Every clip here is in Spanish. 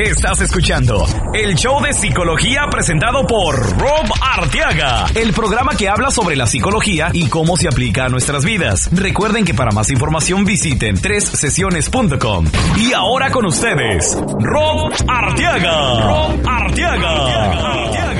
Estás escuchando el show de psicología presentado por Rob Arteaga, el programa que habla sobre la psicología y cómo se aplica a nuestras vidas. Recuerden que para más información visiten sesiones.com. Y ahora con ustedes, Rob Arteaga. Rob Arteaga. Arteaga.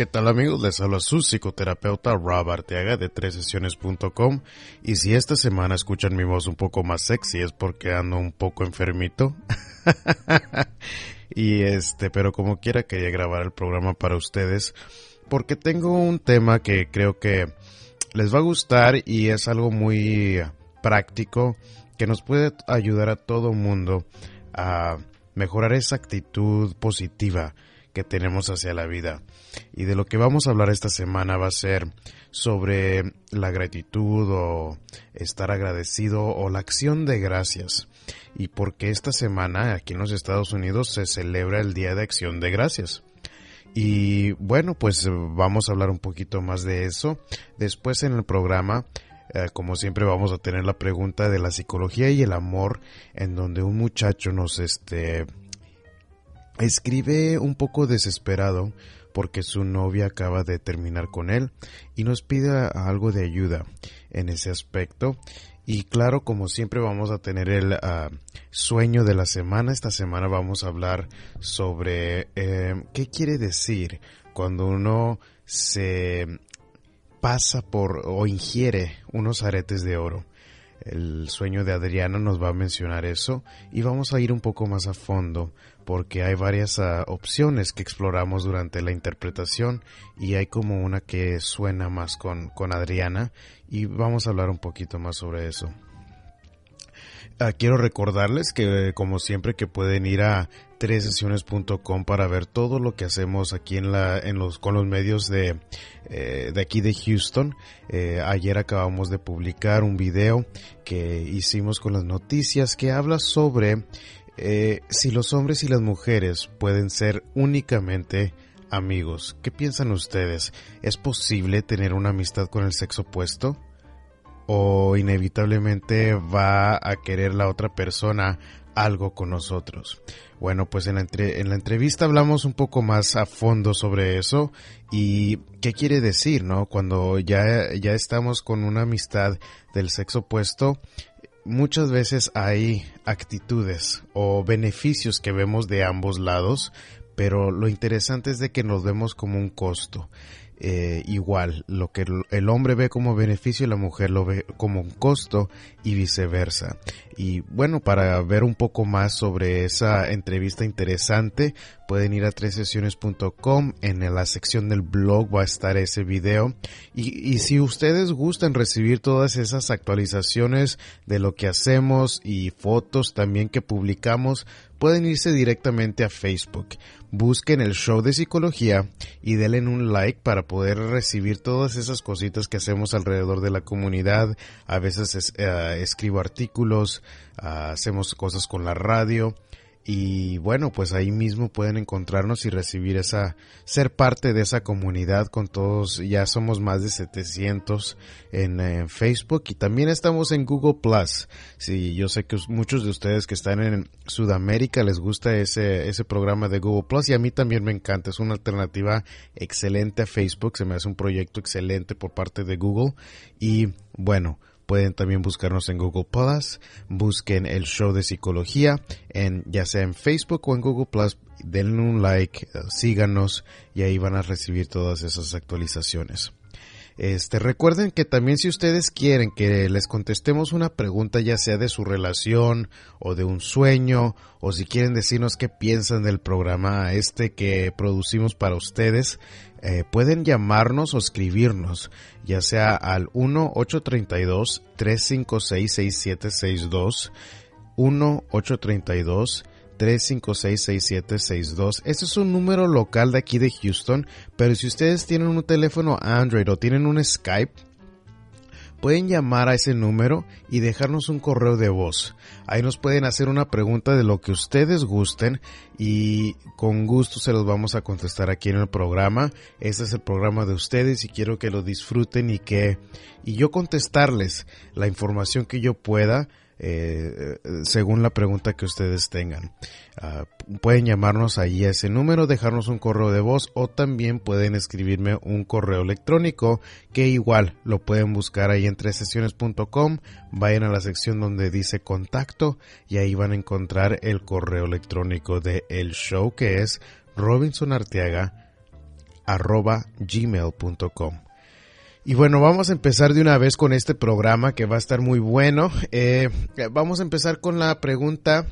¿Qué tal amigos? Les habla su psicoterapeuta Rob Arteaga de 3sesiones.com y si esta semana escuchan mi voz un poco más sexy es porque ando un poco enfermito. y este, pero como quiera quería grabar el programa para ustedes porque tengo un tema que creo que les va a gustar y es algo muy práctico que nos puede ayudar a todo mundo a mejorar esa actitud positiva que tenemos hacia la vida. Y de lo que vamos a hablar esta semana va a ser sobre la gratitud o estar agradecido o la acción de gracias. Y porque esta semana aquí en los Estados Unidos se celebra el Día de Acción de Gracias. Y bueno, pues vamos a hablar un poquito más de eso. Después en el programa, eh, como siempre, vamos a tener la pregunta de la psicología y el amor, en donde un muchacho nos este escribe un poco desesperado porque su novia acaba de terminar con él y nos pide algo de ayuda en ese aspecto. Y claro, como siempre vamos a tener el ah, sueño de la semana. Esta semana vamos a hablar sobre eh, qué quiere decir cuando uno se pasa por o ingiere unos aretes de oro. El sueño de Adriana nos va a mencionar eso y vamos a ir un poco más a fondo porque hay varias ah, opciones que exploramos durante la interpretación y hay como una que suena más con, con Adriana y vamos a hablar un poquito más sobre eso. Ah, quiero recordarles que como siempre que pueden ir a tresesiones.com para ver todo lo que hacemos aquí en la en los con los medios de eh, de aquí de Houston eh, ayer acabamos de publicar un video que hicimos con las noticias que habla sobre eh, si los hombres y las mujeres pueden ser únicamente amigos, ¿qué piensan ustedes? ¿Es posible tener una amistad con el sexo opuesto? ¿O inevitablemente va a querer la otra persona algo con nosotros? Bueno, pues en la, en la entrevista hablamos un poco más a fondo sobre eso y qué quiere decir, ¿no? Cuando ya, ya estamos con una amistad del sexo opuesto, muchas veces hay actitudes o beneficios que vemos de ambos lados, pero lo interesante es de que nos vemos como un costo. Eh, igual, lo que el hombre ve como beneficio, la mujer lo ve como un costo y viceversa. Y bueno, para ver un poco más sobre esa entrevista interesante, pueden ir a tresesiones.com. En la sección del blog va a estar ese video. Y, y si ustedes gustan recibir todas esas actualizaciones de lo que hacemos y fotos también que publicamos, pueden irse directamente a Facebook. Busquen el show de psicología y denle un like para poder recibir todas esas cositas que hacemos alrededor de la comunidad. A veces eh, escribo artículos, ah, hacemos cosas con la radio y bueno, pues ahí mismo pueden encontrarnos y recibir esa, ser parte de esa comunidad con todos, ya somos más de 700 en, Facebook y también estamos en Google Plus. Sí, yo sé que muchos de ustedes que están en Sudamérica les gusta ese, ese programa de Google Plus y a mí también me encanta, es una alternativa excelente a Facebook, se me hace un proyecto excelente por parte de Google y bueno, Pueden también buscarnos en Google Plus, busquen el show de psicología, en, ya sea en Facebook o en Google Plus, denle un like, eh, síganos y ahí van a recibir todas esas actualizaciones. Este, recuerden que también si ustedes quieren que les contestemos una pregunta ya sea de su relación o de un sueño o si quieren decirnos qué piensan del programa este que producimos para ustedes, eh, pueden llamarnos o escribirnos ya sea al 1-832-356-6762 1-832 3566762. Este es un número local de aquí de Houston, pero si ustedes tienen un teléfono Android o tienen un Skype, pueden llamar a ese número y dejarnos un correo de voz. Ahí nos pueden hacer una pregunta de lo que ustedes gusten y con gusto se los vamos a contestar aquí en el programa. Este es el programa de ustedes y quiero que lo disfruten y que y yo contestarles la información que yo pueda eh, según la pregunta que ustedes tengan. Ah, pueden llamarnos ahí a ese número, dejarnos un correo de voz o también pueden escribirme un correo electrónico que igual lo pueden buscar ahí en tresesiones.com, vayan a la sección donde dice contacto y ahí van a encontrar el correo electrónico de el show que es robinsonarteaga arroba gmail.com. Y bueno, vamos a empezar de una vez con este programa que va a estar muy bueno. Eh, vamos a empezar con la pregunta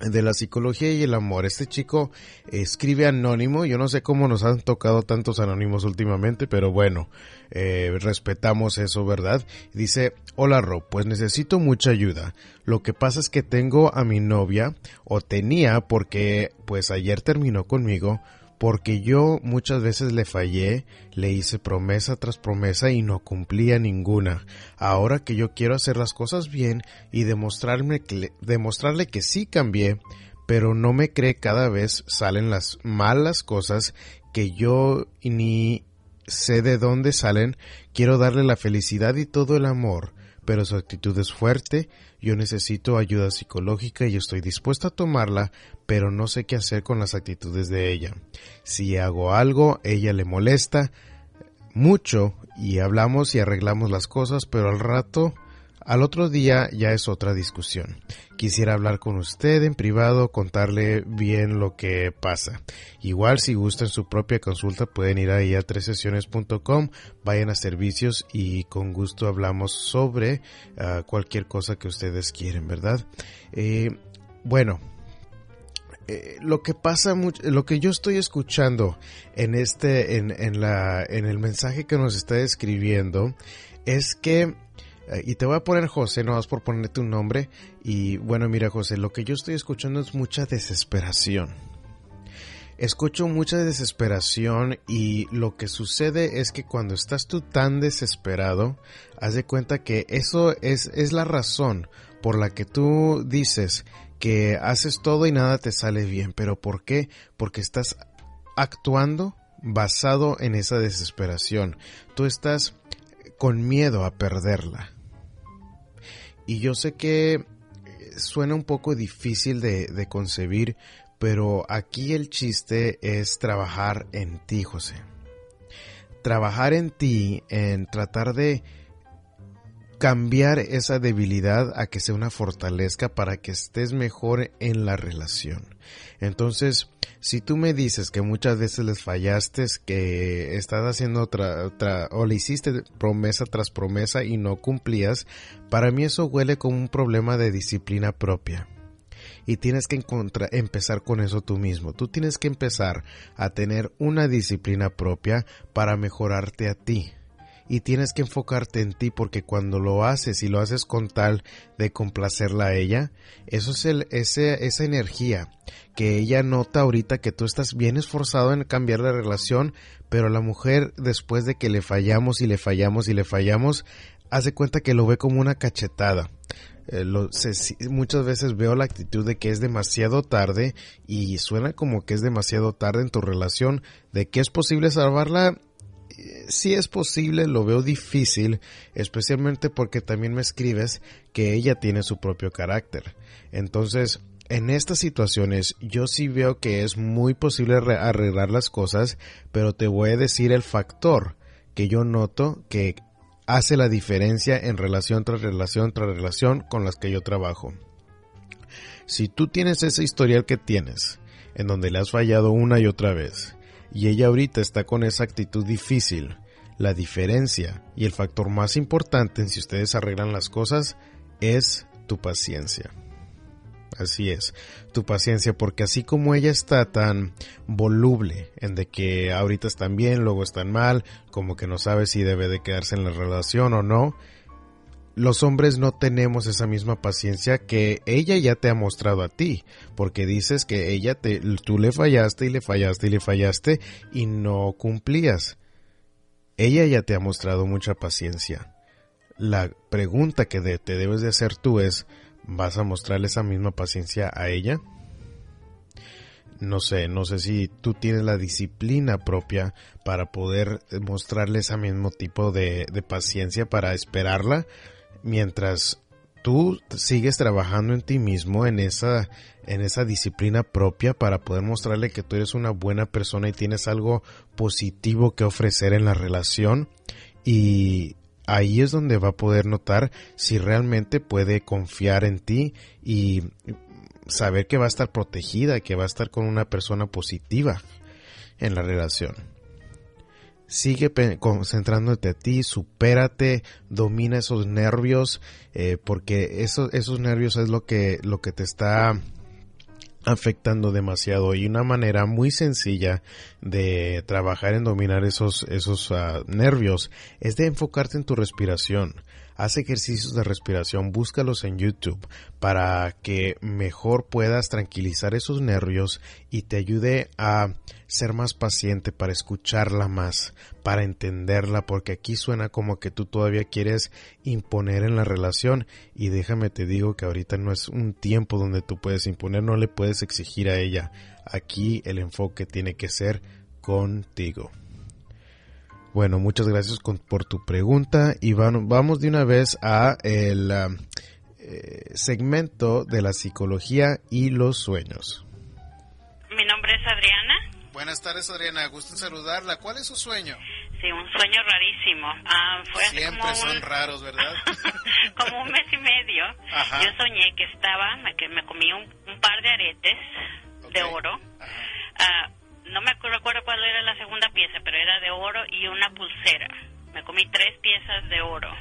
de la psicología y el amor. Este chico escribe anónimo. Yo no sé cómo nos han tocado tantos anónimos últimamente, pero bueno, eh, respetamos eso, ¿verdad? Dice, hola Rob, pues necesito mucha ayuda. Lo que pasa es que tengo a mi novia, o tenía, porque pues ayer terminó conmigo, porque yo muchas veces le fallé, le hice promesa tras promesa y no cumplía ninguna. Ahora que yo quiero hacer las cosas bien y demostrarme que, demostrarle que sí cambié, pero no me cree cada vez salen las malas cosas que yo ni sé de dónde salen, quiero darle la felicidad y todo el amor, pero su actitud es fuerte, yo necesito ayuda psicológica y estoy dispuesto a tomarla, pero no sé qué hacer con las actitudes de ella. Si hago algo, ella le molesta mucho y hablamos y arreglamos las cosas, pero al rato al otro día ya es otra discusión. Quisiera hablar con usted en privado, contarle bien lo que pasa. Igual si gustan su propia consulta pueden ir ahí a tresesiones.com, vayan a servicios y con gusto hablamos sobre ah, cualquier cosa que ustedes quieren, ¿verdad? Eh, bueno, eh, lo que pasa lo que yo estoy escuchando en este, en, el mensaje que nos está escribiendo es que y te voy a poner José, no vas por ponerte un nombre. Y bueno, mira José, lo que yo estoy escuchando es mucha desesperación. Escucho mucha desesperación y lo que sucede es que cuando estás tú tan desesperado, haz de cuenta que eso es, es la razón por la que tú dices que haces todo y nada te sale bien. ¿Pero por qué? Porque estás actuando basado en esa desesperación. Tú estás con miedo a perderla. Y yo sé que eh, suena un poco difícil de, de concebir, pero aquí el chiste es trabajar en ti, José. Trabajar en ti, en tratar de cambiar esa debilidad a que sea una fortaleza para que estés mejor en la relación. Entonces, si tú me dices que muchas veces les fallaste, que estás haciendo otra, otra, o le hiciste promesa tras promesa y no cumplías, para mí eso huele como un problema de disciplina propia. Y tienes que empezar con eso tú mismo. Tú tienes que empezar a tener una disciplina propia para mejorarte a ti y tienes que enfocarte en ti porque cuando lo haces y lo haces con tal de complacerla a ella, eso es el, ese, esa energía que ella nota ahorita que tú estás bien esforzado en cambiar la relación, pero la mujer después de que le fallamos y le fallamos y le fallamos, hace cuenta que lo ve como una cachetada. Eh, muchas veces veo la actitud de que es demasiado tarde y suena como que es demasiado tarde en tu relación, de que es posible salvarla si es posible, lo veo difícil, especialmente porque también me escribes que ella tiene su propio carácter. Entonces, en estas situaciones yo sí veo que es muy posible arreglar las cosas, pero te voy a decir el factor que yo noto que hace la diferencia en relación tras relación tras relación con las que yo trabajo. Si tú tienes ese historial que tienes, en donde le has fallado una y otra vez, y ella ahorita está con esa actitud difícil. La diferencia y el factor más importante en si ustedes arreglan las cosas es tu paciencia. Así es, tu paciencia, porque así como ella está tan voluble en de que ahorita están bien, luego están mal, como que no sabe si debe de quedarse en la relación o no, los hombres no tenemos esa misma paciencia que ella ya te ha mostrado a ti, porque dices que ella te, tú le fallaste y le fallaste y le fallaste y no cumplías. Ella ya te ha mostrado mucha paciencia. la pregunta que te debes de hacer tú es, ¿vas a mostrarle esa misma paciencia a ella? No sé, no sé si tú tienes la disciplina propia para poder mostrarle ese mismo tipo de, de paciencia para esperarla mientras tú sigues trabajando en ti mismo, en esa, en esa disciplina propia para poder mostrarle que tú eres una buena persona y tienes algo positivo que ofrecer en la relación y ahí es donde va a poder notar si realmente puede confiar en ti y saber que va a estar protegida, que va a estar con una persona positiva en la relación. Sigue concentrándote a ti, supérate, domina esos nervios, eh, porque esos, nervios es lo que, lo que te está afectando demasiado. Y una manera muy sencilla de trabajar en dominar esos esos ah, nervios es de enfocarte en tu respiración. Haz ejercicios de respiración, búscalos en YouTube para que mejor puedas tranquilizar esos nervios y te ayude a ser más paciente, para escucharla más, para entenderla, porque aquí suena como que tú todavía quieres imponer en la relación y déjame te digo que ahorita no es un tiempo donde tú puedes imponer, no le puedes exigir a ella. Aquí el enfoque tiene que ser contigo. Bueno, muchas gracias por tu pregunta y vamos de una vez a el um, eh, segmento de la psicología y los sueños. Mi nombre es Adriana. Buenas tardes, Adriana. Gusto en saludarla. ¿Cuál es su sueño? Sí, un sueño rarísimo. Ah, fue Siempre son raros, ¿verdad? como un mes y medio. Yo soñé que estaba, que me comí un, par de aretes de oro. Ah, no me recuerdo cuál era la segunda pieza, pero era de oro y una pulsera. Me comí tres piezas de oro.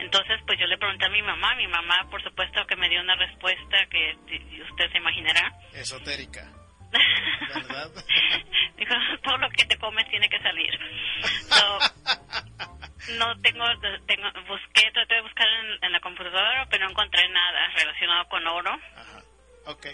Entonces, pues yo le pregunté a mi mamá, mi mamá por supuesto que me dio una respuesta que usted se imaginará. Esotérica. ¿Verdad? Dijo, todo lo que te comes tiene que salir. no tengo, tengo, busqué, traté de buscar en, en, la computadora, pero no encontré nada relacionado con oro. Ajá. Ok,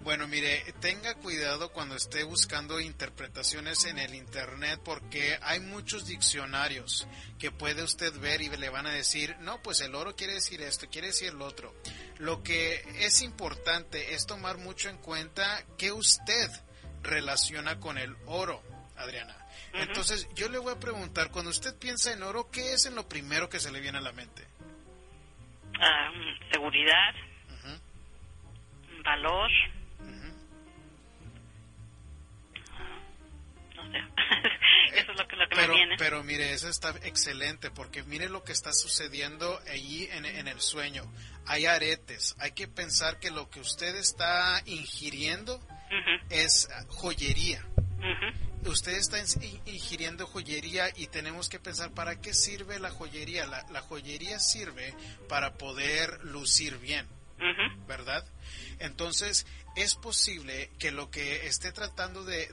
bueno, mire, tenga cuidado cuando esté buscando interpretaciones en el Internet porque hay muchos diccionarios que puede usted ver y le van a decir, no, pues el oro quiere decir esto, quiere decir lo otro. Lo que es importante es tomar mucho en cuenta que usted relaciona con el oro, Adriana. Entonces, yo le voy a preguntar, cuando usted piensa en oro, ¿qué es en lo primero que se le viene a la mente? Ah, seguridad valor. No sé. eso es lo que, lo que pero, me viene. Pero mire, eso está excelente porque mire lo que está sucediendo allí en, en el sueño. Hay aretes. Hay que pensar que lo que usted está ingiriendo es joyería. Usted está ingiriendo joyería y tenemos que pensar para qué sirve la joyería. La, la joyería sirve para poder lucir bien, ¿verdad? Entonces, es posible que lo que esté tratando de,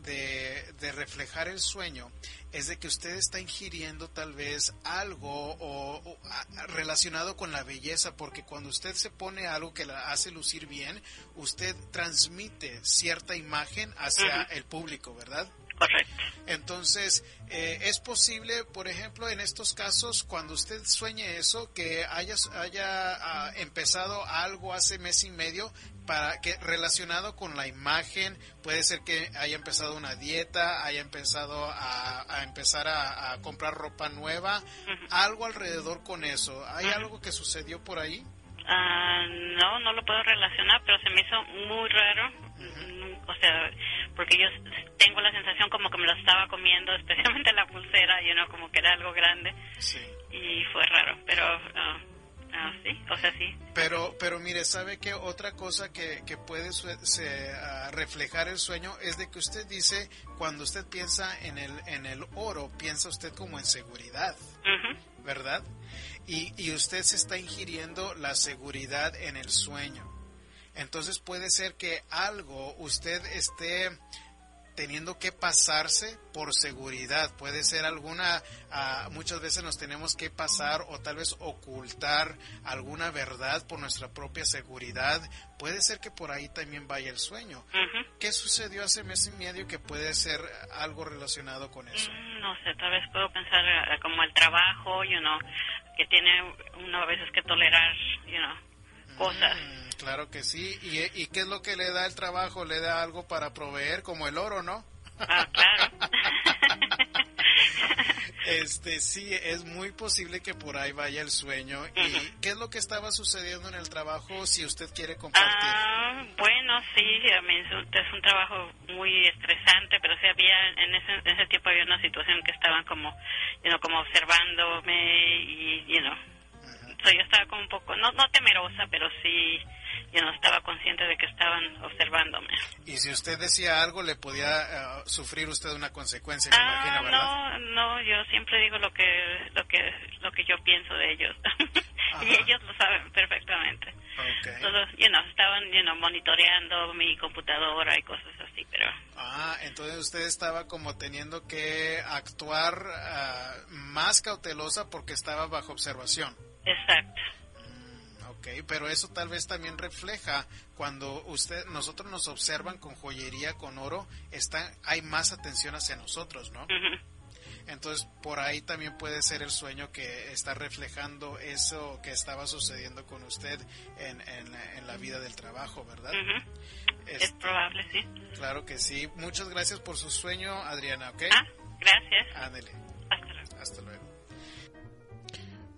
de, reflejar el sueño es de que usted está ingiriendo tal vez algo o, relacionado con la belleza, porque cuando usted se pone algo que la hace lucir bien, usted transmite cierta imagen hacia el público, ¿verdad? Correcto. Entonces, eh, es posible, por ejemplo, en estos casos, cuando usted sueñe eso, que haya, haya ah, empezado algo hace mes y medio para que relacionado con la imagen, puede ser que haya empezado una dieta, haya empezado a, empezar a, comprar ropa nueva, algo alrededor con eso. ¿Hay algo que sucedió por ahí? Ah, no, no lo puedo relacionar, pero se me hizo muy raro. O sea, porque yo tengo la sensación como que me lo estaba comiendo, especialmente la pulsera, y no como que era algo grande. Sí. Y fue raro, pero ah, ah, sí, o sea, sí. Pero, pero mire, ¿sabe que otra cosa que, que puede reflejar el sueño es de que usted dice, cuando usted piensa en el, en el oro, piensa usted como en seguridad, ¿verdad? Y, y usted se está ingiriendo la seguridad en el sueño. Entonces puede ser que algo usted esté teniendo que pasarse por seguridad. Puede ser alguna, ah, muchas veces nos tenemos que pasar o tal vez ocultar alguna verdad por nuestra propia seguridad. Puede ser que por ahí también vaya el sueño. ¿Qué sucedió hace mes y medio que puede ser algo relacionado con eso? Mm, no sé, tal vez puedo pensar eh, como el trabajo, you know, que tiene uno a veces que tolerar, you know, cosas. Mm, claro que sí. ¿Y, ¿Y qué es lo que le da el trabajo? Le da algo para proveer, como el oro, ¿no? Ah, claro. Este, sí, es muy posible que por ahí vaya el sueño. ¿Y qué es lo que estaba sucediendo en el trabajo, si usted quiere compartir? Ah, bueno, sí, es un trabajo muy estresante, pero sí había, en ese, en ese tiempo había una situación que estaban como, you como observándome y, you know, yo estaba como un poco, no, no temerosa, pero sí yo no estaba consciente de que estaban observándome. Y si usted decía algo, le podía eh, sufrir usted una consecuencia, me ah, No, no, yo siempre digo lo que lo que lo que yo pienso de ellos. y ellos lo saben perfectamente. Okay. Todos, you know, estaban, you know, monitoreando mi computadora y cosas así, pero... Ah, entonces usted estaba como teniendo que actuar ah, más cautelosa porque estaba bajo observación. Exacto pero eso tal vez también refleja cuando usted, nosotros nos observan con joyería, con oro, está, hay más atención hacia nosotros, ¿no? Entonces, por ahí también puede ser el sueño que está reflejando eso que estaba sucediendo con usted en, en, la vida del trabajo, ¿verdad? es este, probable, sí. Claro que sí. Muchas gracias por su sueño, Adriana, ¿ok? Ah, gracias. Ándele. Hasta luego. Hasta luego.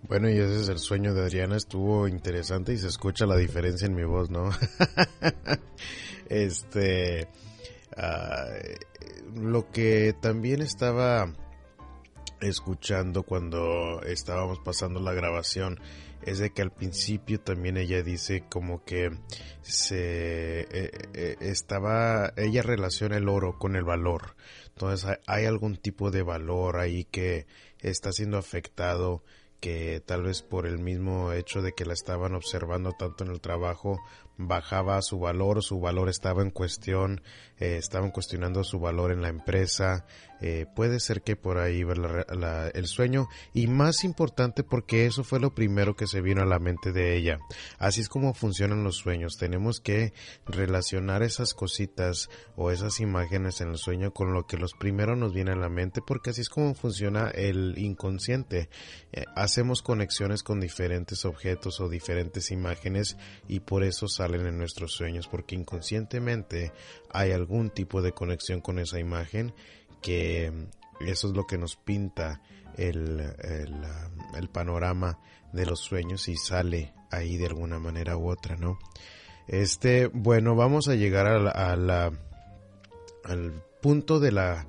Bueno, y ese es el sueño de Adriana, estuvo interesante y se escucha la diferencia en mi voz, ¿no? este, ah, lo que también estaba escuchando cuando estábamos pasando la grabación es de que al principio también ella dice como que se eh, eh, estaba ella relaciona el oro con el valor entonces hay algún tipo de valor ahí que está siendo afectado que tal vez por el mismo hecho de que la estaban observando tanto en el trabajo bajaba su valor, su valor estaba en cuestión, eh, estaban cuestionando su valor en la empresa, eh, puede ser que por ahí va el sueño y más importante porque eso fue lo primero que se vino a la mente de ella. Así es como funcionan los sueños, tenemos que relacionar esas cositas o esas imágenes en el sueño con lo que los primero nos viene a la mente porque así es como funciona el inconsciente. Eh, hacemos conexiones con diferentes objetos o diferentes imágenes y por eso en nuestros sueños porque inconscientemente hay algún tipo de conexión con esa imagen que eso es lo que nos pinta el, el, panorama de los sueños y sale ahí de alguna manera u otra, ¿no? Este, bueno, vamos a llegar a la, al punto de la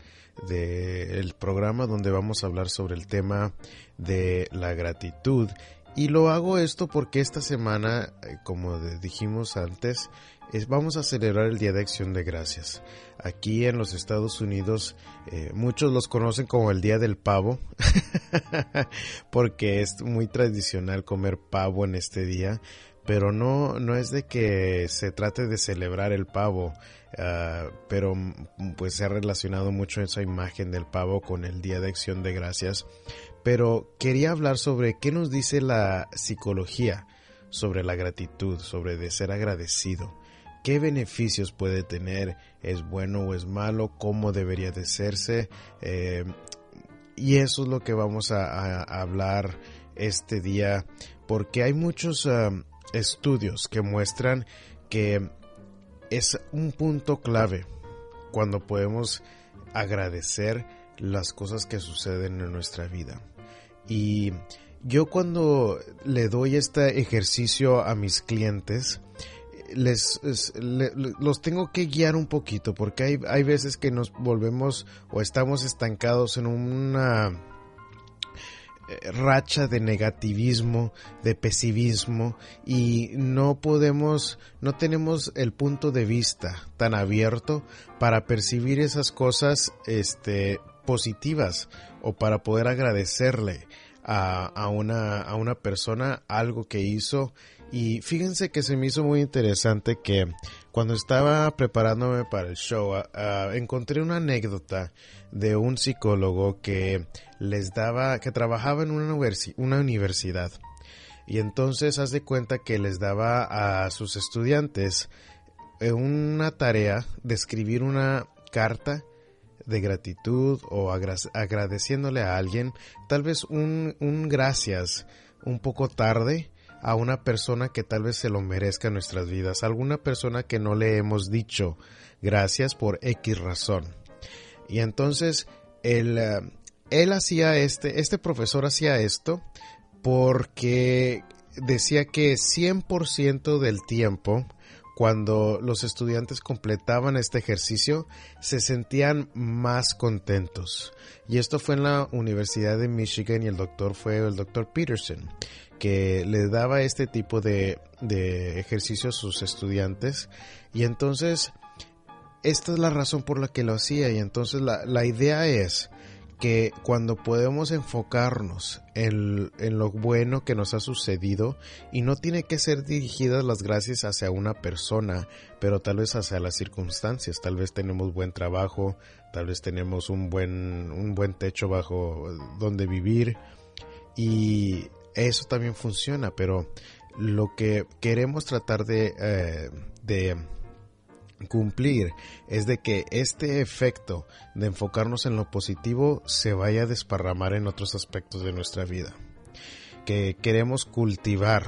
del programa donde vamos a hablar sobre el tema de la gratitud y lo hago esto porque esta semana, eh, como dijimos antes, es, vamos a celebrar el Día de Acción de Gracias. Aquí en los Estados Unidos eh, muchos los conocen como el Día del Pavo, porque es muy tradicional comer pavo en este día, pero no, no es de que se trate de celebrar el pavo, ah, pero pues se ha relacionado mucho esa imagen del pavo con el Día de Acción de Gracias pero quería hablar sobre qué nos dice la psicología sobre la gratitud, sobre de ser agradecido. ¿Qué beneficios puede tener? ¿Es bueno o es malo? ¿Cómo debería de serse? Eh, y eso es lo que vamos a, hablar este día, porque hay muchos um, estudios que muestran que es un punto clave cuando podemos agradecer las cosas que suceden en nuestra vida. Y yo cuando le doy este ejercicio a mis clientes, les, los tengo que guiar un poquito porque hay, hay veces que nos volvemos o estamos estancados en una eh, racha de negativismo, de pesimismo y no podemos, no tenemos el punto de vista tan abierto para percibir esas cosas, este, positivas o para poder agradecerle a, a, una, a una persona algo que hizo. Y fíjense que se me hizo muy interesante que cuando estaba preparándome para el show, encontré una anécdota de un psicólogo que les daba, que trabajaba en una, una universidad. Y entonces haz de cuenta que les daba a sus estudiantes eh, una tarea de escribir una carta de gratitud o agradeciéndole a alguien, tal vez un, un gracias un poco tarde a una persona que tal vez se lo merezca en nuestras vidas, alguna persona que no le hemos dicho gracias por X razón. Y entonces él, eh, él hacía este, este profesor hacía esto porque decía que 100% del tiempo cuando los estudiantes completaban este ejercicio se sentían más contentos. Y esto fue en la Universidad de Michigan y el doctor fue el doctor Peterson, que le daba este tipo de, de ejercicio a sus estudiantes. Y entonces, esta es la razón por la que lo hacía. Y entonces la, la idea es que cuando podemos enfocarnos en, lo bueno que nos ha sucedido y no tiene que ser dirigidas las gracias hacia una persona, pero tal vez hacia las circunstancias, tal vez tenemos buen trabajo, tal vez tenemos un buen, un buen techo bajo donde vivir y eso también funciona, pero lo que queremos tratar de, eh, de cumplir es de que este efecto de enfocarnos en lo positivo se vaya a desparramar en otros aspectos de nuestra vida. Que queremos cultivar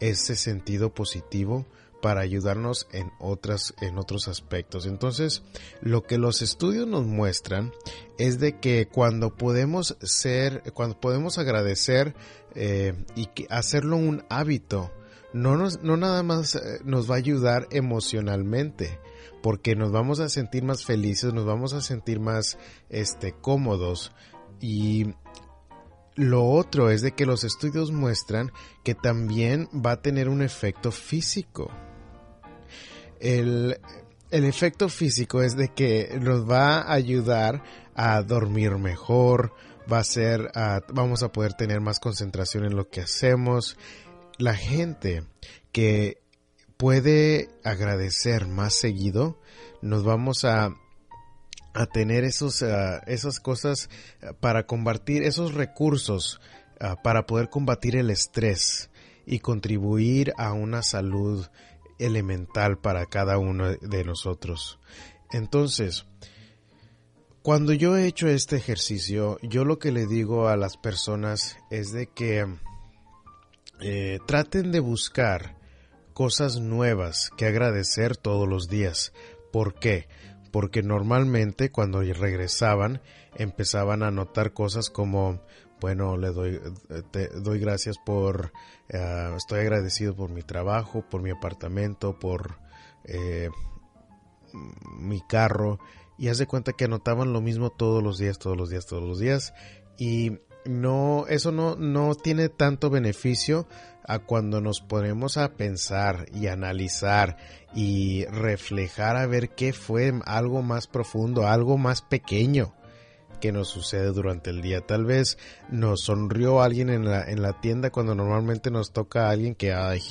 ese sentido positivo para ayudarnos en otras en otros aspectos. Entonces, lo que los estudios nos muestran es de que cuando podemos ser, cuando podemos agradecer eh, y hacerlo un hábito, no, nos, no nada más eh, nos va a ayudar emocionalmente, porque nos vamos a sentir más felices, nos vamos a sentir más este, cómodos y lo otro es de que los estudios muestran que también va a tener un efecto físico. El, el efecto físico es de que nos va a ayudar a dormir mejor, va a ser, vamos a poder tener más concentración en lo que hacemos, la gente que puede agradecer más seguido, nos vamos a, a tener esos, ah, esas cosas ah, para combatir, esos recursos ah, para poder combatir el estrés y contribuir a una salud elemental para cada uno de nosotros. Entonces, cuando yo he hecho este ejercicio, yo lo que le digo a las personas es de que eh, traten de buscar cosas nuevas que agradecer todos los días. ¿Por qué? Porque normalmente cuando regresaban empezaban a notar cosas como, bueno, le doy, eh, te doy gracias por, eh, estoy agradecido por mi trabajo, por mi apartamento, por mi carro. Y haz de cuenta que anotaban lo mismo todos los días, todos los días, todos los días. Y no, eso no, no tiene tanto beneficio a cuando nos ponemos a pensar y analizar y reflejar a ver qué fue algo más profundo, algo más pequeño que nos sucede durante el día. Tal vez nos sonrió alguien en la, en la tienda cuando normalmente nos toca alguien que, ay,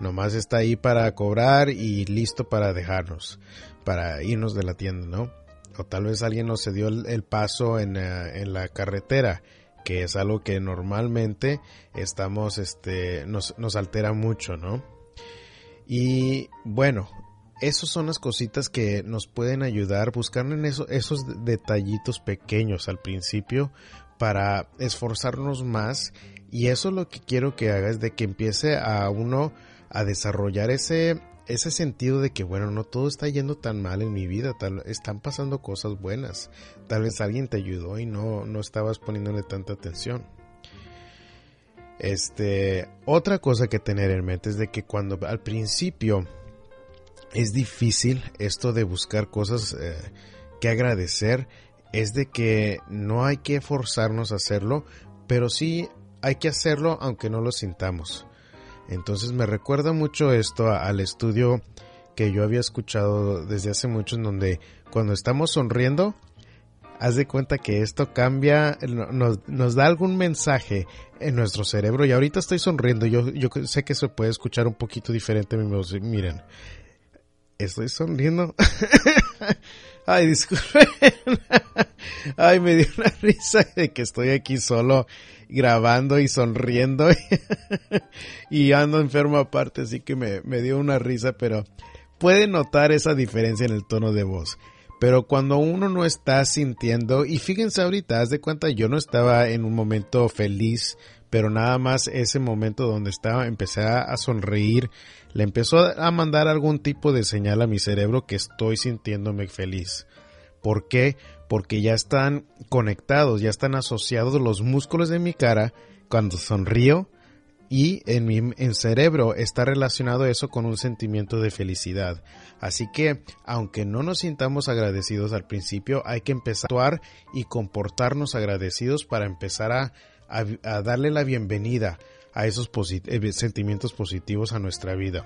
nomás está ahí para cobrar y listo para dejarnos, para irnos de la tienda, ¿no? O tal vez alguien nos cedió el, paso en, eh, en la carretera que es algo que normalmente estamos, este, nos, nos altera mucho, ¿no? Y bueno, esas son las cositas que nos pueden ayudar, buscar en eso, esos detallitos pequeños al principio para esforzarnos más y eso es lo que quiero que hagas de que empiece a uno a desarrollar ese ese sentido de que, bueno, no todo está yendo tan mal en mi vida, tal, están pasando cosas buenas. Tal vez alguien te ayudó y no, no estabas poniéndole tanta atención. Este, otra cosa que tener en mente es de que cuando al principio es difícil esto de buscar cosas eh, que agradecer, es de que no hay que forzarnos a hacerlo, pero sí hay que hacerlo aunque no lo sintamos. Entonces me recuerda mucho esto al estudio que yo había escuchado desde hace mucho en donde cuando estamos sonriendo, haz de cuenta que esto cambia, nos, da algún mensaje en nuestro cerebro. Y ahorita estoy sonriendo, yo, yo sé que se puede escuchar un poquito diferente miren, estoy sonriendo. Ay, disculpen. Ay, me dio una risa de que estoy aquí solo grabando y sonriendo y ando enfermo aparte, así que me, me dio una risa, pero puede notar esa diferencia en el tono de voz. Pero cuando uno no está sintiendo, y fíjense ahorita, haz de cuenta, yo no estaba en un momento feliz, pero nada más ese momento donde estaba, empecé a sonreír, le empezó a mandar algún tipo de señal a mi cerebro que estoy sintiéndome feliz. ¿Por qué? Porque ya están conectados, ya están asociados los músculos de mi cara cuando sonrío y en mi en cerebro está relacionado eso con un sentimiento de felicidad. Así que, aunque no nos sintamos agradecidos al principio, hay que empezar a actuar y comportarnos agradecidos para empezar a, a, darle la bienvenida a esos eh, sentimientos positivos a nuestra vida.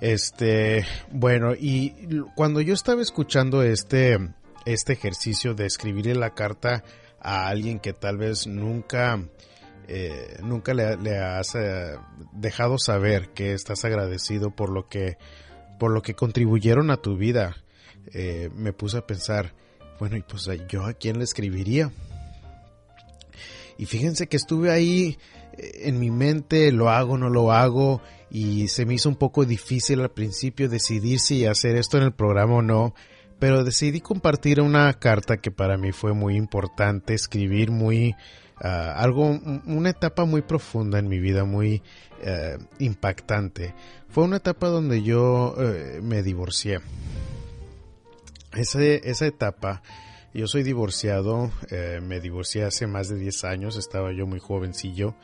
Este, bueno, y cuando yo estaba escuchando este, este ejercicio de escribirle la carta a alguien que tal vez nunca eh, nunca le, has eh, dejado saber que estás agradecido por lo que por lo que contribuyeron a tu vida me puse a pensar bueno y pues yo a quién le escribiría y fíjense que estuve ahí en mi mente lo hago no lo hago y se me hizo un poco difícil al principio decidir si hacer esto en el programa o no pero decidí compartir una carta que para mí fue muy importante escribir muy Ah, algo, una etapa muy profunda en mi vida, muy eh, impactante. Fue una etapa donde yo eh, me divorcié. esa etapa, yo soy divorciado, eh, me divorcié hace más de 10 años, estaba yo muy jovencillo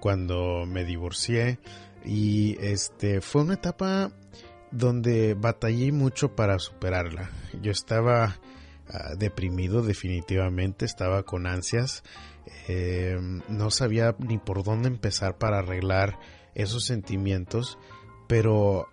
cuando me divorcié y este fue una etapa donde batallé mucho para superarla. Yo estaba ah, deprimido definitivamente, estaba con ansias eh, no sabía ni por dónde empezar para arreglar esos sentimientos, pero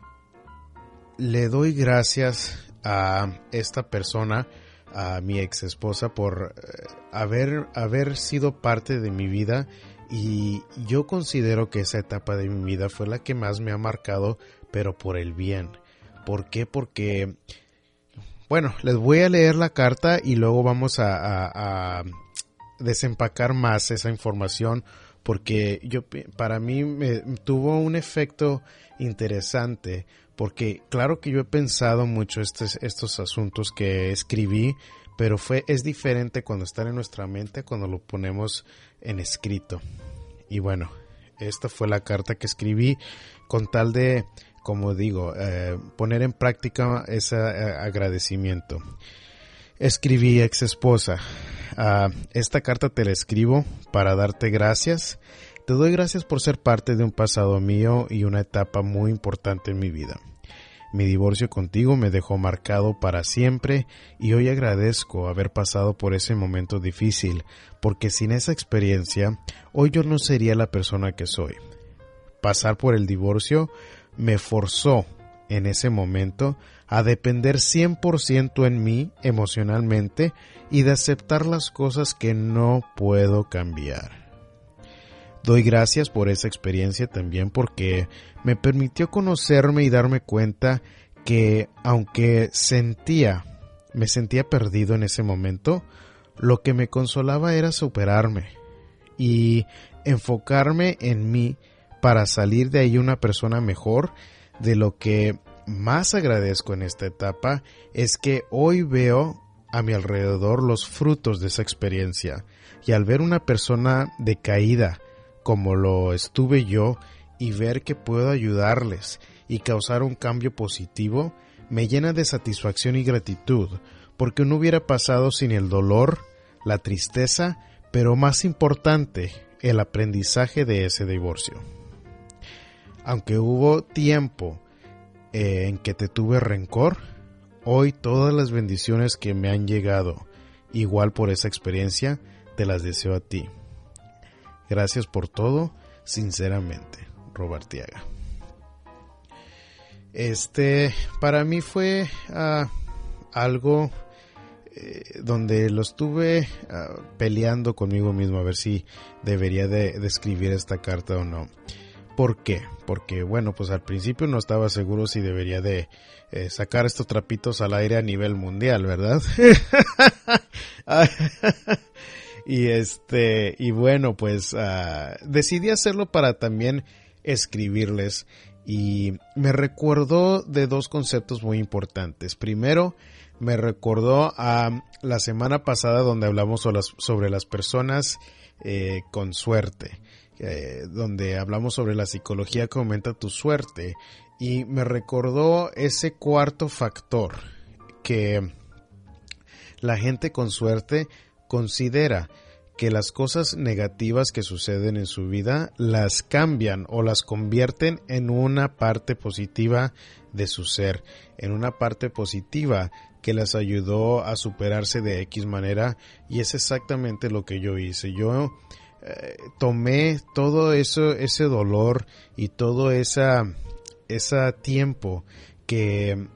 le doy gracias a esta persona, a mi ex esposa, por eh, haber, haber sido parte de mi vida y yo considero que esa etapa de mi vida fue la que más me ha marcado, pero por el bien. ¿Por qué? Porque, bueno, les voy a leer la carta y luego vamos a desempacar más esa información porque yo para mí me tuvo un efecto interesante porque claro que yo he pensado mucho estos, estos asuntos que escribí pero fue es diferente cuando están en nuestra mente cuando lo ponemos en escrito. Y bueno esta fue la carta que escribí con tal de como digo eh, poner en práctica ese eh, agradecimiento escribí ex esposa Ah, esta carta te la escribo para darte gracias. Te doy gracias por ser parte de un pasado mío y una etapa muy importante en mi vida. Mi divorcio contigo me dejó marcado para siempre y hoy agradezco haber pasado por ese momento difícil, porque sin esa experiencia hoy yo no sería la persona que soy. Pasar por el divorcio me forzó en ese momento a depender 100% en mí emocionalmente y de aceptar las cosas que no puedo cambiar. Doy gracias por esa experiencia también porque me permitió conocerme y darme cuenta que aunque sentía, me sentía perdido en ese momento, lo que me consolaba era superarme y enfocarme en mí para salir de ahí una persona mejor de lo que más agradezco en esta etapa es que hoy veo a mi alrededor los frutos de esa experiencia y al ver una persona decaída como lo estuve yo y ver que puedo ayudarles y causar un cambio positivo, me llena de satisfacción y gratitud, porque no hubiera pasado sin el dolor, la tristeza, pero más importante, el aprendizaje de ese divorcio. Aunque hubo tiempo eh, en que te tuve rencor, Hoy todas las bendiciones que me han llegado, igual por esa experiencia, te las deseo a ti. Gracias por todo, sinceramente, Robertiaga. Este, para mí fue ah, algo eh, donde lo estuve ah, peleando conmigo mismo a ver si debería de, escribir esta carta o no. ¿Por qué? Porque bueno, pues al principio no estaba seguro si debería de eh, sacar estos trapitos al aire a nivel mundial, ¿verdad? y este, y bueno, pues uh, decidí hacerlo para también escribirles y me recordó de dos conceptos muy importantes. Primero, me recordó a la semana pasada donde hablamos sobre las, personas eh, con suerte, eh, donde hablamos sobre la psicología que aumenta tu suerte y me recordó ese cuarto factor que la gente con suerte considera que las cosas negativas que suceden en su vida las cambian o las convierten en una parte positiva de su ser, en una parte positiva que las ayudó a superarse de X manera y es exactamente lo que yo hice. Yo tomé todo eso, ese dolor y todo esa, ese tiempo que eh,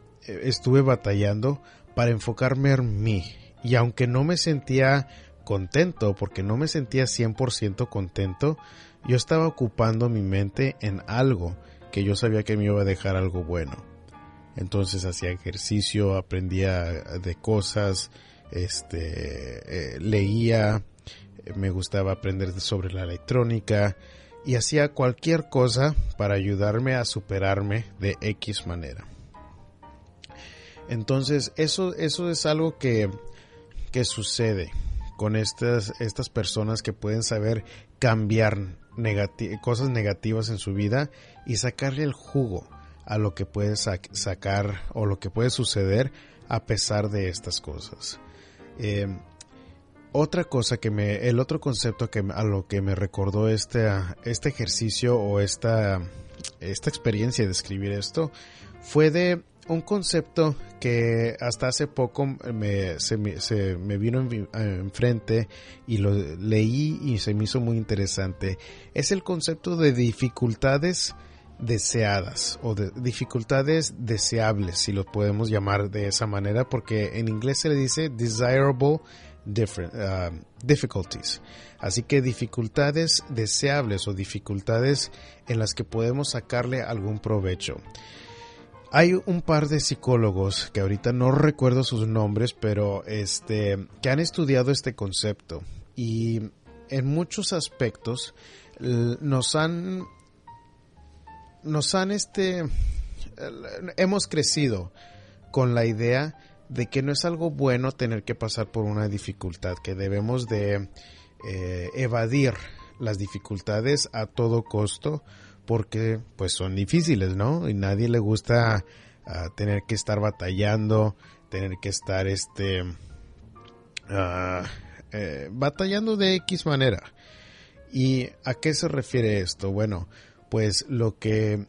estuve batallando para enfocarme en mí. Y aunque no me sentía contento, porque no me sentía 100% contento, yo estaba ocupando mi mente en algo que yo sabía que me iba a dejar algo bueno. Entonces hacía ejercicio, aprendía de cosas, este, eh, leía, me gustaba aprender sobre la electrónica y hacía cualquier cosa para ayudarme a superarme de X manera. Entonces eso, eso es algo que, que sucede con estas, estas personas que pueden saber cambiar cosas negativas en su vida y sacarle el jugo a lo que puede sacar o lo que puede suceder a pesar de estas cosas. Em, otra cosa que me, el otro concepto que a lo que me recordó este, este ejercicio o esta, esta experiencia de escribir esto fue de un concepto que hasta hace poco me, se, me, vino enfrente y lo leí y se me hizo muy interesante. Es el concepto de dificultades deseadas o de dificultades deseables, si lo podemos llamar de esa manera, porque en inglés se le dice desirable uh, difficulties. Así que dificultades deseables o dificultades en las que podemos sacarle algún provecho. Hay un par de psicólogos que ahorita no recuerdo sus nombres, pero este que han estudiado este concepto y en muchos aspectos nos han nos han este hemos crecido con la idea de que no es algo bueno tener que pasar por una dificultad, que debemos de eh, evadir las dificultades a todo costo porque pues son difíciles, ¿no? Y nadie le gusta ah, tener que estar batallando, tener que estar este ah, eh, batallando de X manera. ¿Y a qué se refiere esto? Bueno, pues lo que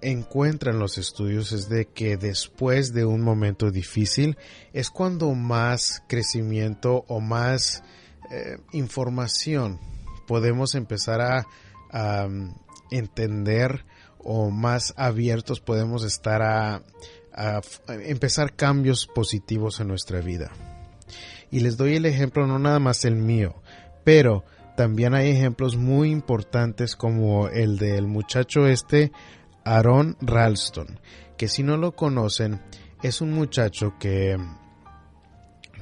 encuentran los estudios es de que después de un momento difícil es cuando más crecimiento o más eh, información podemos empezar a, entender o más abiertos podemos estar a, empezar cambios positivos en nuestra vida. Y les doy el ejemplo, no nada más el mío, pero también hay ejemplos muy importantes como el del muchacho este, Aaron Ralston, que si no lo conocen, es un muchacho que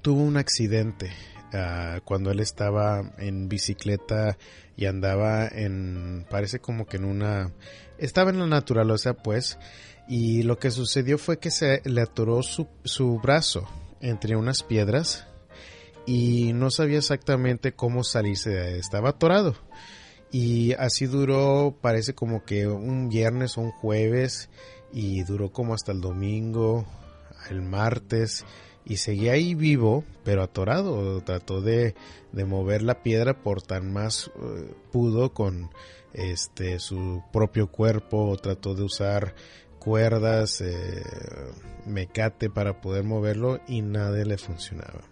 tuvo un accidente ah, cuando él estaba en bicicleta y andaba en, parece como que en una, estaba en la naturaleza pues, y lo que sucedió fue que se le atoró su, su brazo entre unas piedras y no sabía exactamente cómo salirse, estaba atorado. Y así duró, parece como que un viernes o un jueves, y duró como hasta el domingo, el martes, y seguía ahí vivo, pero atorado. Trató de, de mover la piedra por tan más eh, pudo con este su propio cuerpo, trató de usar cuerdas, eh, mecate para poder moverlo y nada le funcionaba.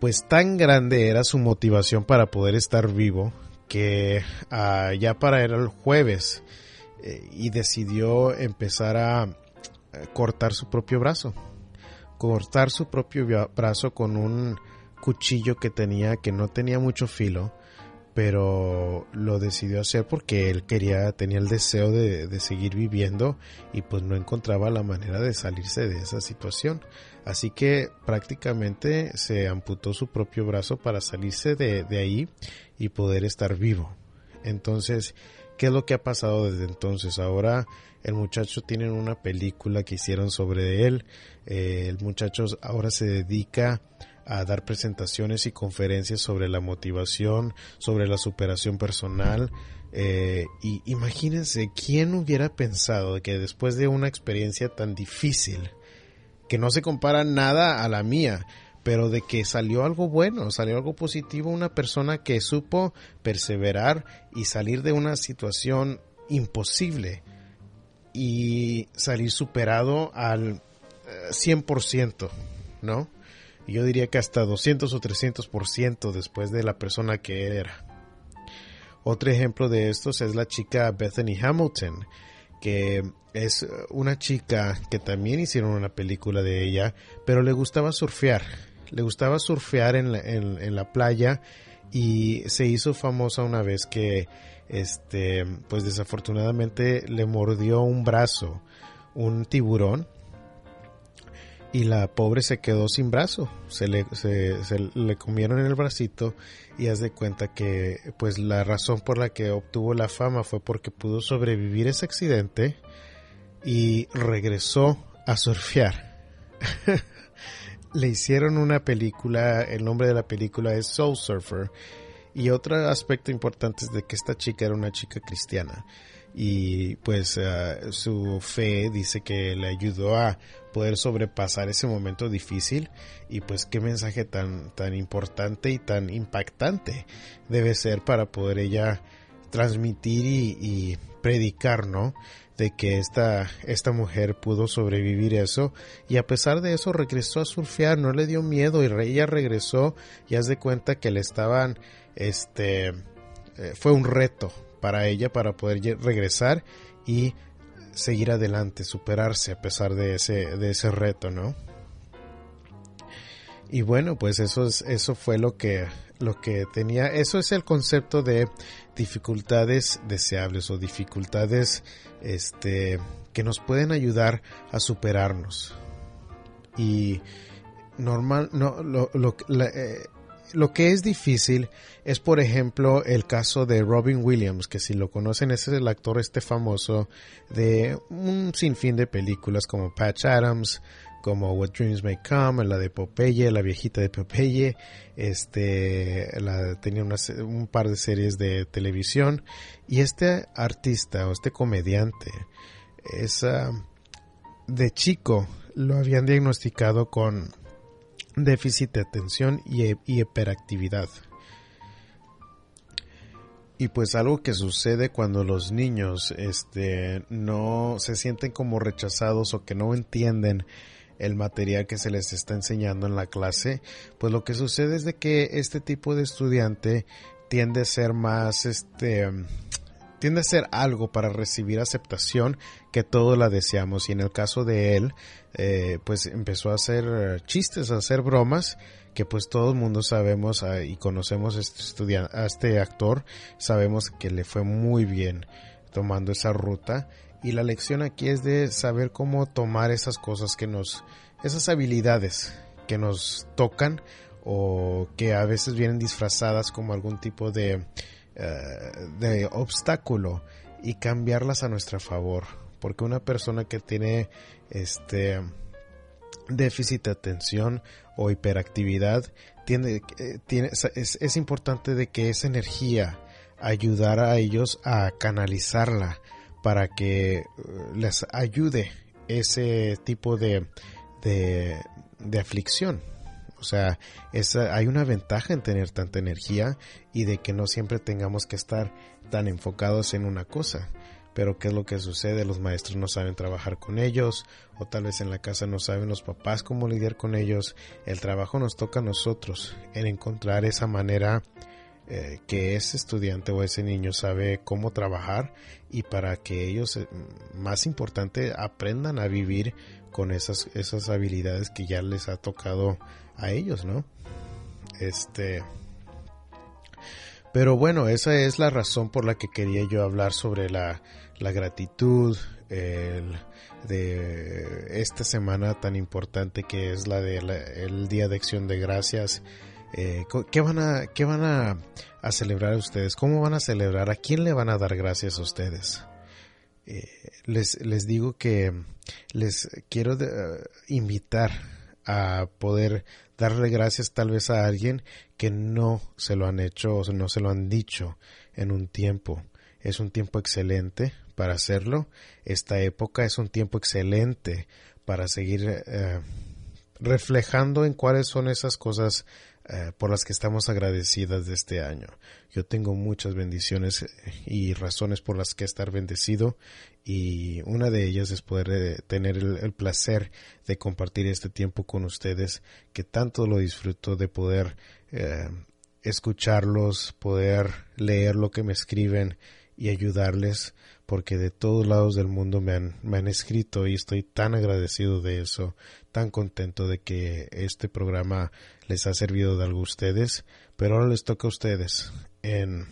Pues tan grande era su motivación para poder estar vivo que ah, ya para era el jueves eh, y decidió empezar a cortar su propio brazo. Cortar su propio brazo con un cuchillo que tenía que no tenía mucho filo pero lo decidió hacer porque él quería tenía el deseo de, seguir viviendo y pues no encontraba la manera de salirse de esa situación. Así que prácticamente se amputó su propio brazo para salirse de, de ahí y poder estar vivo entonces ¿Qué es lo que ha pasado desde entonces? Ahora el muchacho tiene una película que hicieron sobre él. Eh, el muchacho ahora se dedica a dar presentaciones y conferencias sobre la motivación, sobre la superación personal. Eh, y imagínense, ¿quién hubiera pensado que después de una experiencia tan difícil, que no se compara nada a la mía, pero de que salió algo bueno, salió algo positivo, una persona que supo perseverar y salir de una situación imposible y salir superado al 100%, eh, ¿no? Yo diría que hasta 200 o 300% después de la persona que era. Otro ejemplo de estos es la chica Bethany Hamilton, que es una chica que también hicieron una película de ella, pero le gustaba surfear. Le gustaba surfear en la, en la playa y se hizo famosa una vez que, este, pues desafortunadamente le mordió un brazo un tiburón y la pobre se quedó sin brazo, se le, se, le comieron en el bracito y haz de cuenta que pues la razón por la que obtuvo la fama fue porque pudo sobrevivir ese accidente y regresó a surfear. le hicieron una película, el nombre de la película es Soul Surfer y otro aspecto importante es de que esta chica era una chica cristiana y pues eh, su fe dice que le ayudó a poder sobrepasar ese momento difícil y pues qué mensaje tan tan importante y tan impactante debe ser para poder ella transmitir y, predicar no de que esta esta mujer pudo sobrevivir eso y a pesar de eso regresó a surfear no le dio miedo y ella regresó y haz de cuenta que le estaban este eh, fue un reto para ella para poder regresar y seguir adelante, superarse a pesar de ese, de ese reto, ¿no? Y bueno, pues eso es, eso fue lo que, lo que tenía, eso es el concepto de dificultades deseables o dificultades, este, que nos pueden ayudar a superarnos. Y normal, no, lo, lo, eh, lo que es difícil es, por ejemplo, el caso de Robin Williams, que si lo conocen, ese es el actor este famoso de un sinfín de películas como Patch Adams, como What Dreams May Come, la de Popeye, la viejita de Popeye, este, tenía un par de series de televisión, y este artista o este comediante, es, de chico lo habían diagnosticado con déficit de atención y, hiperactividad. Y pues algo que sucede cuando los niños este, no se sienten como rechazados o que no entienden el material que se les está enseñando en la clase, pues lo que sucede es de que este tipo de estudiante tiende a ser más este tiende a algo para recibir aceptación que todos la deseamos. Y en el caso de él eh, pues empezó a hacer chistes, a hacer bromas que pues todo el mundo sabemos ah, y conocemos este, a este actor, sabemos que le fue muy bien tomando esa ruta y la lección aquí es de saber cómo tomar esas cosas que nos, esas habilidades que nos tocan o que a veces vienen disfrazadas como algún tipo de eh, de obstáculo y cambiarlas a nuestro favor. Porque una persona que tiene este déficit de atención o hiperactividad tiene, eh, tiene es, es, importante de que esa energía ayudara a ellos a canalizarla para que eh, les ayude ese tipo de, de, aflicción o sea, hay una ventaja en tener tanta energía y de que no siempre tengamos que estar tan enfocados en una cosa. Pero ¿qué es lo que sucede? Los maestros no saben trabajar con ellos o tal vez en la casa no saben los papás cómo lidiar con ellos. El trabajo nos toca a nosotros en encontrar esa manera eh, que ese estudiante o ese niño sabe cómo trabajar y para que ellos, eh, más importante, aprendan a vivir con esas, esas habilidades que ya les ha tocado a ellos, ¿no? Este. Pero bueno, esa es la razón por la que quería yo hablar sobre la, la gratitud de esta semana tan importante que es la del el Día de Acción de Gracias. Eh, ¿Qué van, a, qué van a, a, celebrar ustedes? ¿Cómo van a celebrar? ¿A quién le van a dar gracias a ustedes? Eh, les, les digo que les quiero invitar a poder darle gracias tal vez a alguien que no se lo han hecho o no se lo han dicho en un tiempo. Es un tiempo excelente para hacerlo. Esta época es un tiempo excelente para seguir eh, reflejando en cuáles son esas cosas eh, por las que estamos agradecidas de este año. Yo tengo muchas bendiciones eh, y razones por las que estar bendecido y una de ellas es poder tener el, placer de compartir este tiempo con ustedes que tanto lo disfruto de poder escucharlos, poder leer lo que me escriben y ayudarles porque de todos lados del mundo me han, me han escrito y estoy tan agradecido de eso, tan contento de que este programa les ha servido de algo a ustedes, pero ahora les toca a ustedes en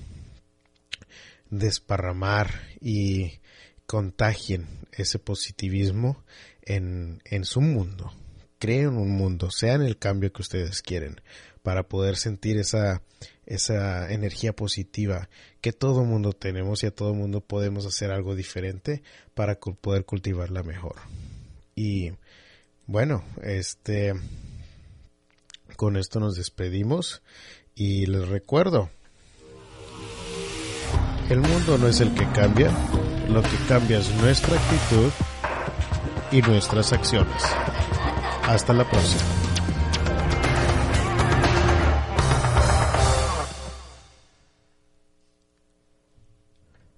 desparramar y contagien ese positivismo en, en su mundo. Creen un mundo, sean el cambio que ustedes quieren para poder sentir esa, esa energía positiva que todo mundo tenemos y a todo mundo podemos hacer algo diferente para poder cultivarla mejor. Y bueno, este con esto nos despedimos y les recuerdo, el mundo no es el que cambia, lo que cambia es nuestra actitud y nuestras acciones. Hasta la próxima.